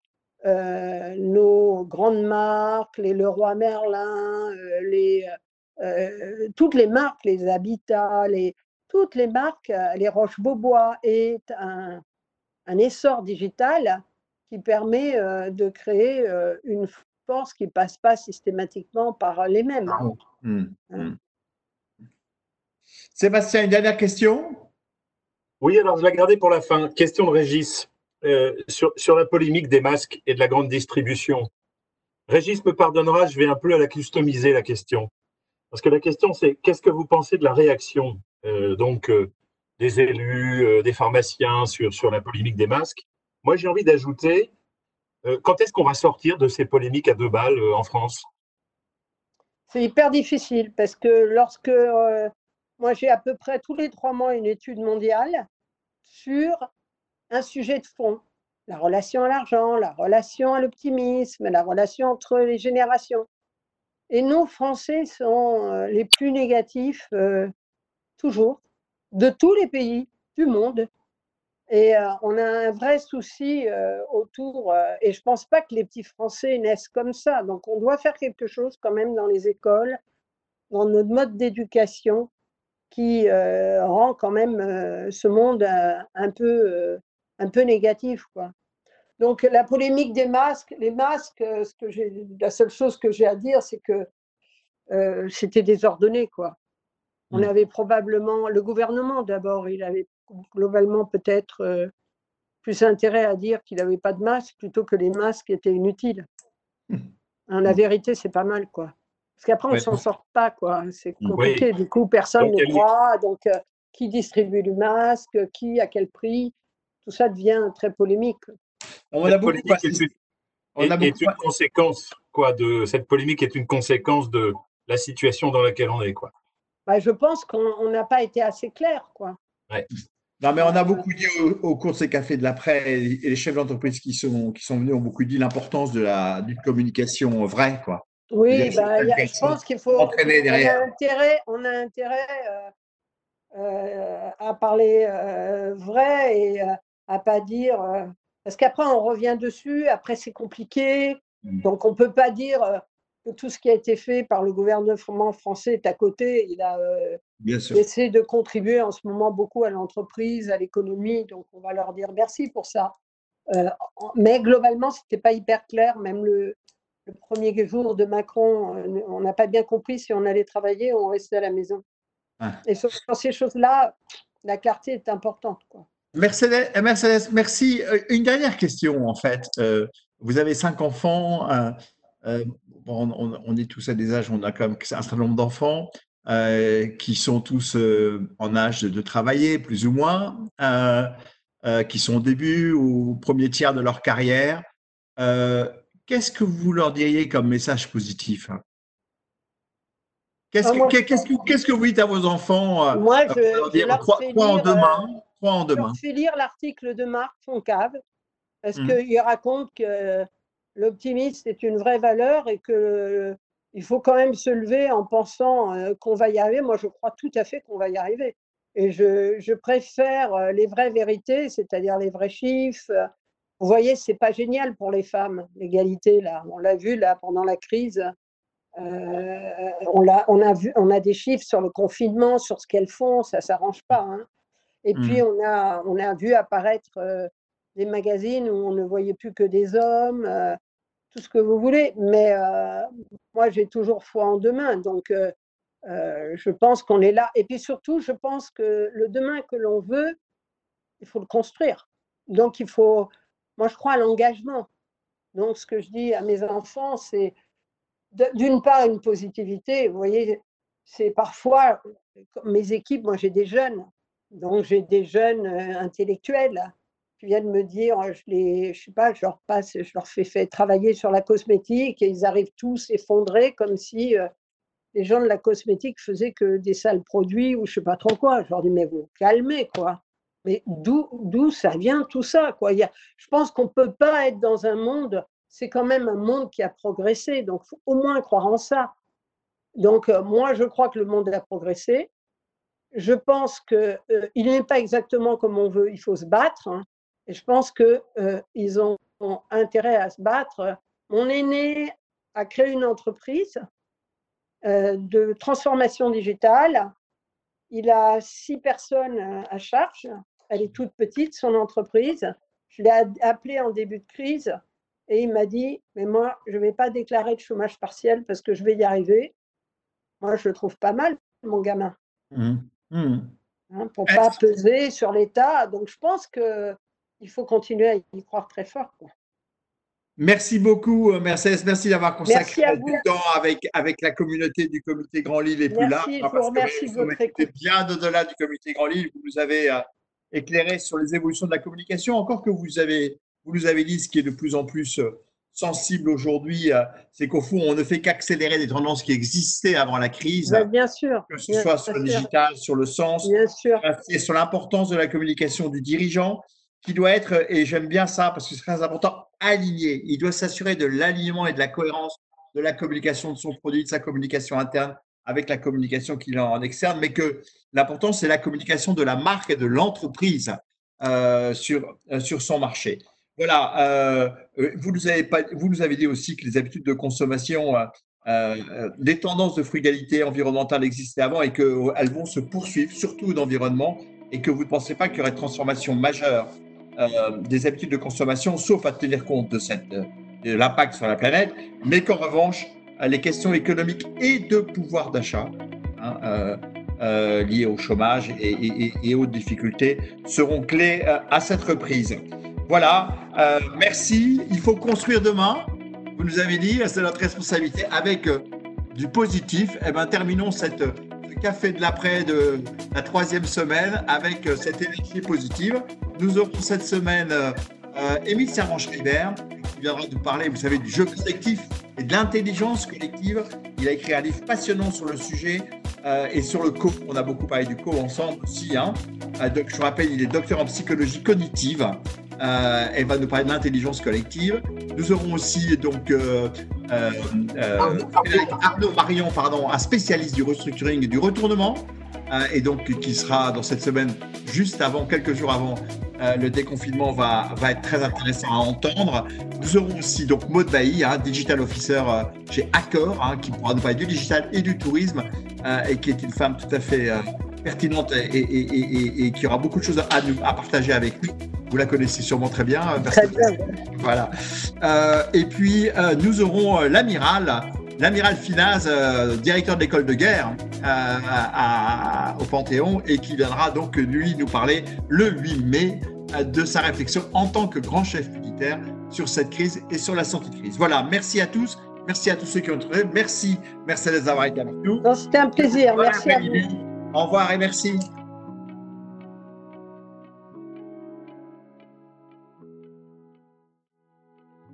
nos grandes marques, les Leroy Merlin, les, toutes les marques, les Habitats, les, toutes les marques, les Roche-Beaubois, est un, un, essor digital qui permet de créer une force qui ne passe pas systématiquement par les mêmes. Ah mmh, hein. mmh. Sébastien, une dernière question? Oui, alors je l'ai gardé pour la fin. Question de Régis euh, sur, sur, la polémique des masques et de la grande distribution. Régis me pardonnera, je vais un peu à la customiser la question. Parce que la question, c'est qu'est-ce que vous pensez de la réaction? euh, donc euh, des élus, des pharmaciens sur, sur la polémique des masques Moi, j'ai envie d'ajouter quand est-ce qu'on va sortir de ces polémiques à deux balles en France? C'est hyper difficile parce que lorsque moi, j'ai à peu près tous les trois mois une étude mondiale sur un sujet de fond, la relation à l'argent, la relation à l'optimisme, la relation entre les générations. Et nos Français sont euh, les plus négatifs euh, toujours, de tous les pays du monde. Et euh, on a un vrai souci autour, et je ne pense pas que les petits Français naissent comme ça. Donc on doit faire quelque chose quand même dans les écoles, dans notre mode d'éducation, qui euh, rend quand même euh, ce monde euh, un, peu, un peu négatif. Quoi. Donc la polémique des masques, les masques, la seule chose que j'ai à dire, c'est que c'était désordonné. Quoi. On mmh. avait probablement, le gouvernement d'abord, il avait globalement peut-être plus intérêt à dire qu'il n'avait pas de masque plutôt que les masques étaient inutiles. Hein, la vérité, c'est pas mal, quoi. Parce qu'après, on ne s'en sort pas, quoi. C'est compliqué. Du coup, personne ne croit. Donc, euh, qui distribue le masque Qui À quel prix? Tout ça devient très polémique. On a, beaucoup on a est, une conséquence quoi de cette polémique est une conséquence de la situation dans laquelle on est quoi. Bah, je pense qu'on n'a pas été assez clair quoi. Non, mais on a beaucoup dit au, cours de ces cafés de l'après, et les chefs d'entreprise qui sont, qui sont venus ont beaucoup dit l'importance de la d'une communication vraie, quoi. Oui, bah, je pense qu'il faut. On a intérêt, on a intérêt euh, euh, à parler euh, vrai et à pas dire. parce qu'après, on revient dessus, après, c'est compliqué. Mm. Donc, on ne peut pas dire tout ce qui a été fait par le gouvernement français est à côté. Il a essayé de contribuer en ce moment beaucoup à l'entreprise, à l'économie. Donc, on va leur dire merci pour ça. mais globalement, ce n'était pas hyper clair. Même le, le premier jour de Macron, euh, on n'a pas bien compris si on allait travailler ou on restait à la maison. Ah. Et sur, ces choses-là, la clarté est importante. Quoi. Mercedes, euh, Mercedes, merci. Euh, une dernière question, en fait. vous avez cinq enfants. On, est tous à des âges, on a quand même un certain nombre d'enfants qui sont tous en âge de, travailler, plus ou moins, qui sont au début ou au premier tiers de leur carrière. Qu'est-ce que vous leur diriez comme message positif? Qu'est-ce ah, que, vous dites à vos enfants euh, Moi, je, leur dire, crois, en demain, crois en demain. Je fais lire l'article de Marc Foncave parce mmh. qu'il raconte que l'optimisme est une vraie valeur et que il faut quand même se lever en pensant euh, qu'on va y arriver. Moi, je crois tout à fait qu'on va y arriver. Et je, je préfère euh, les vraies vérités, c'est-à-dire les vrais chiffres, vous voyez, c'est pas génial pour les femmes, l'égalité, là. On l'a vu, là, pendant la crise. Euh, on, a, on, a vu, on a des chiffres sur le confinement, sur ce qu'elles font, ça s'arrange pas. Hein. Et puis, mmh. on a, on a vu apparaître euh, des magazines où on ne voyait plus que des hommes, euh, tout ce que vous voulez. Mais moi, j'ai toujours foi en demain. Donc, je pense qu'on est là. Et puis surtout, je pense que le demain que l'on veut, il faut le construire. Donc, il faut, moi, je crois à l'engagement. Donc, ce que je dis à mes enfants, c'est d'une part une positivité. Vous voyez, c'est parfois mes équipes, moi j'ai des jeunes, donc j'ai des jeunes euh, intellectuels qui viennent me dire, je les, je sais pas, je leur passe, je leur fais, travailler sur la cosmétique et ils arrivent tous effondrés comme si euh, les gens de la cosmétique faisaient que des sales produits ou je sais pas trop quoi. Je leur dis, mais vous calmez quoi. Mais d'où ça vient tout ça quoi? Il y a, Je pense qu'on ne peut pas être dans un monde, c'est quand même un monde qui a progressé, donc faut au moins croire en ça. Donc euh, moi, je crois que le monde a progressé. Je pense qu'il euh, n'est pas exactement comme on veut, il faut se battre. Hein. Et je pense qu'ils euh, ils ont, ont, intérêt à se battre. Mon aîné a créé une entreprise de transformation digitale. Il a six personnes à charge elle est toute petite, son entreprise. Je l'ai appelé en début de crise et il m'a dit, mais moi, je ne vais pas déclarer de chômage partiel parce que je vais y arriver. Moi, je le trouve pas mal, mon gamin. Mmh. Mmh. Hein, pour ne pas peser sur l'État. Donc, je pense qu'il faut continuer à y croire très fort. Merci beaucoup, euh, Mercedes. Merci d'avoir consacré du temps avec, avec la communauté du comité Grand Lille et plus large. Vous de votre écoute. bien au-delà du comité Grand Lille. Vous nous avez euh, éclairé sur les évolutions de la communication. Encore que vous, avez, vous nous avez dit ce qui est de plus en plus euh, sensible aujourd'hui, euh, c'est qu'au fond, on ne fait qu'accélérer des tendances qui existaient avant la crise. bien sûr. Que ce soit sur le digital, sur le sens, bien sûr. sur l'importance de la communication du dirigeant, qui doit être, et j'aime bien ça parce que c'est très important, aligné. Il doit s'assurer de l'alignement et de la cohérence de la communication de son produit, de sa communication interne avec la communication qu'il a en externe, mais que l'important, c'est la communication de la marque et de l'entreprise euh, sur, euh, sur son marché. Voilà, euh, vous, nous avez vous nous avez dit aussi que les habitudes de consommation, des tendances de frugalité environnementale existaient avant et qu'elles vont se poursuivre, surtout d'environnement, et que vous ne pensez pas qu'il y aurait de transformation majeure des habitudes de consommation, sauf à tenir compte de, l'impact sur la planète, mais qu'en revanche, les questions économiques et de pouvoir d'achat hein, euh, euh, liées au chômage et, aux difficultés seront clés euh, à cette reprise. Voilà, merci. Il faut construire demain. Vous nous avez dit, c'est notre responsabilité avec du positif. Eh ben, terminons cette, ce café de l'après de la troisième semaine avec cette énergie positive. Nous aurons cette semaine Émile Servan-Schreiber qui viendra nous parler, vous savez, du jeu collectif et de l'intelligence collective. Il a écrit un livre passionnant sur le sujet euh, et sur le co. On a beaucoup parlé du co ensemble aussi. Hein. Euh, donc, je vous rappelle, il est docteur en psychologie cognitive. Euh, elle va nous parler de l'intelligence collective. Nous aurons aussi donc euh, Arnaud Marion, pardon, un spécialiste du restructuring et du retournement, et donc qui sera dans cette semaine juste avant, quelques jours avant euh, le déconfinement va, va être très intéressant à entendre. Nous aurons aussi donc Maud Bailly, hein, digital officer euh, chez Accor, hein, qui pourra nous parler du digital et du tourisme, euh, et qui est une femme tout à fait pertinente et, et, qui aura beaucoup de choses à, nous, à partager avec nous. Vous la connaissez sûrement très bien. Très bien. Voilà. et puis, nous aurons l'amiral l'amiral Finaz, euh, directeur de l'école de guerre euh, au Panthéon, et qui viendra donc, lui, nous parler le 8 mai euh, de sa réflexion en tant que grand chef militaire sur cette crise et sur la sortie de crise. Voilà, merci à tous. Merci à tous ceux qui ont trouvé. Merci, Mercedes d'avoir été avec nous. C'était un plaisir. Merci à vous. Au revoir et merci.